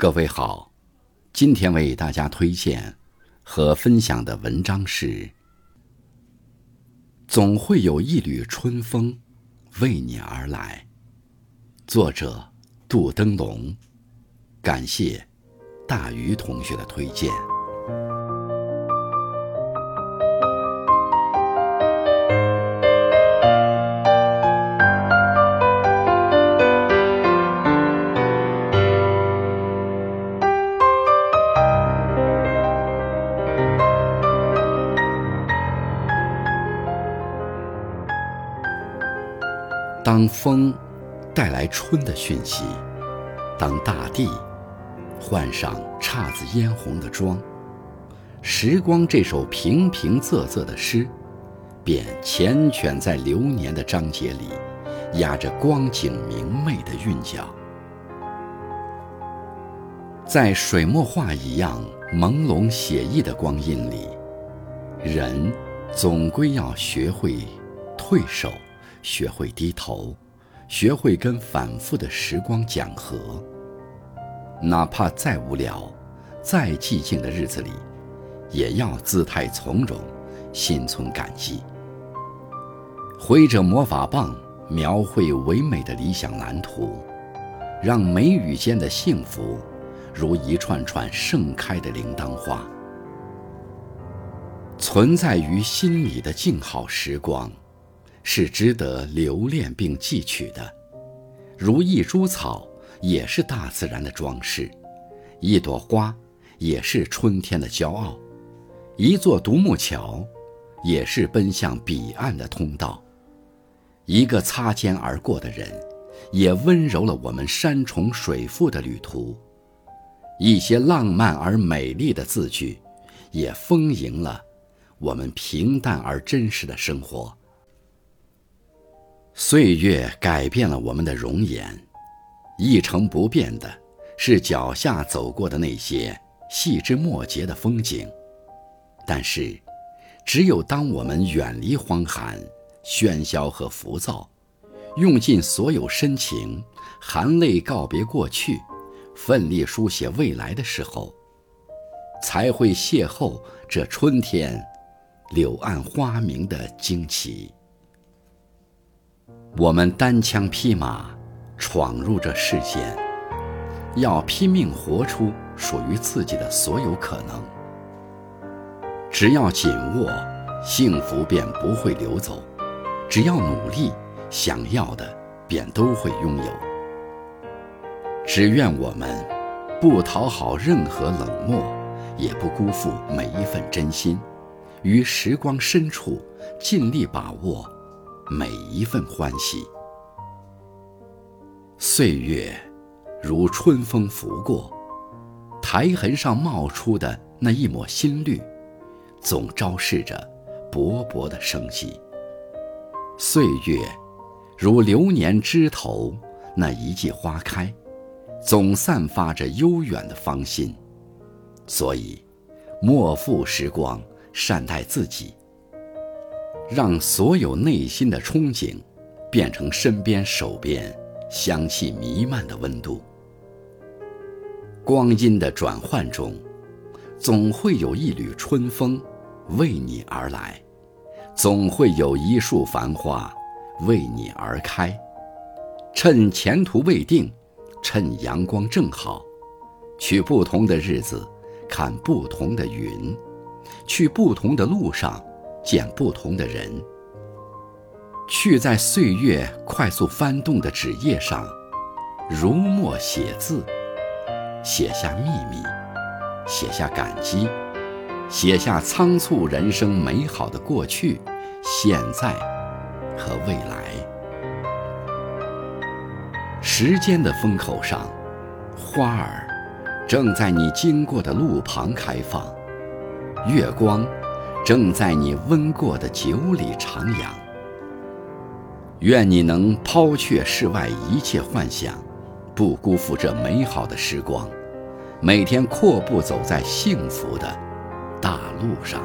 各位好，今天为大家推荐和分享的文章是《总会有一缕春风为你而来》，作者杜登龙。感谢大鱼同学的推荐。当风带来春的讯息，当大地换上姹紫嫣红的妆，时光这首平平仄仄的诗，便缱绻在流年的章节里，压着光景明媚的韵脚。在水墨画一样朦胧写意的光阴里，人总归要学会退守。学会低头，学会跟反复的时光讲和。哪怕再无聊、再寂静的日子里，也要姿态从容，心存感激。挥着魔法棒，描绘唯美的理想蓝图，让眉宇间的幸福，如一串串盛开的铃铛花，存在于心里的静好时光。是值得留恋并记取的，如一株草，也是大自然的装饰；一朵花，也是春天的骄傲；一座独木桥，也是奔向彼岸的通道；一个擦肩而过的人，也温柔了我们山重水复的旅途；一些浪漫而美丽的字句，也丰盈了我们平淡而真实的生活。岁月改变了我们的容颜，一成不变的，是脚下走过的那些细枝末节的风景。但是，只有当我们远离荒寒、喧嚣和浮躁，用尽所有深情，含泪告别过去，奋力书写未来的时候，才会邂逅这春天柳暗花明的惊奇。我们单枪匹马闯入这世间，要拼命活出属于自己的所有可能。只要紧握，幸福便不会流走；只要努力，想要的便都会拥有。只愿我们不讨好任何冷漠，也不辜负每一份真心，于时光深处尽力把握。每一份欢喜，岁月如春风拂过，苔痕上冒出的那一抹新绿，总昭示着勃勃的生机。岁月如流年枝头那一季花开，总散发着悠远的芳心。所以，莫负时光，善待自己。让所有内心的憧憬，变成身边手边香气弥漫的温度。光阴的转换中，总会有一缕春风为你而来，总会有一束繁花为你而开。趁前途未定，趁阳光正好，去不同的日子，看不同的云，去不同的路上。见不同的人，去在岁月快速翻动的纸页上，如墨写字，写下秘密，写下感激，写下仓促人生美好的过去、现在和未来。时间的风口上，花儿正在你经过的路旁开放，月光。正在你温过的酒里徜徉。愿你能抛却世外一切幻想，不辜负这美好的时光，每天阔步走在幸福的大路上。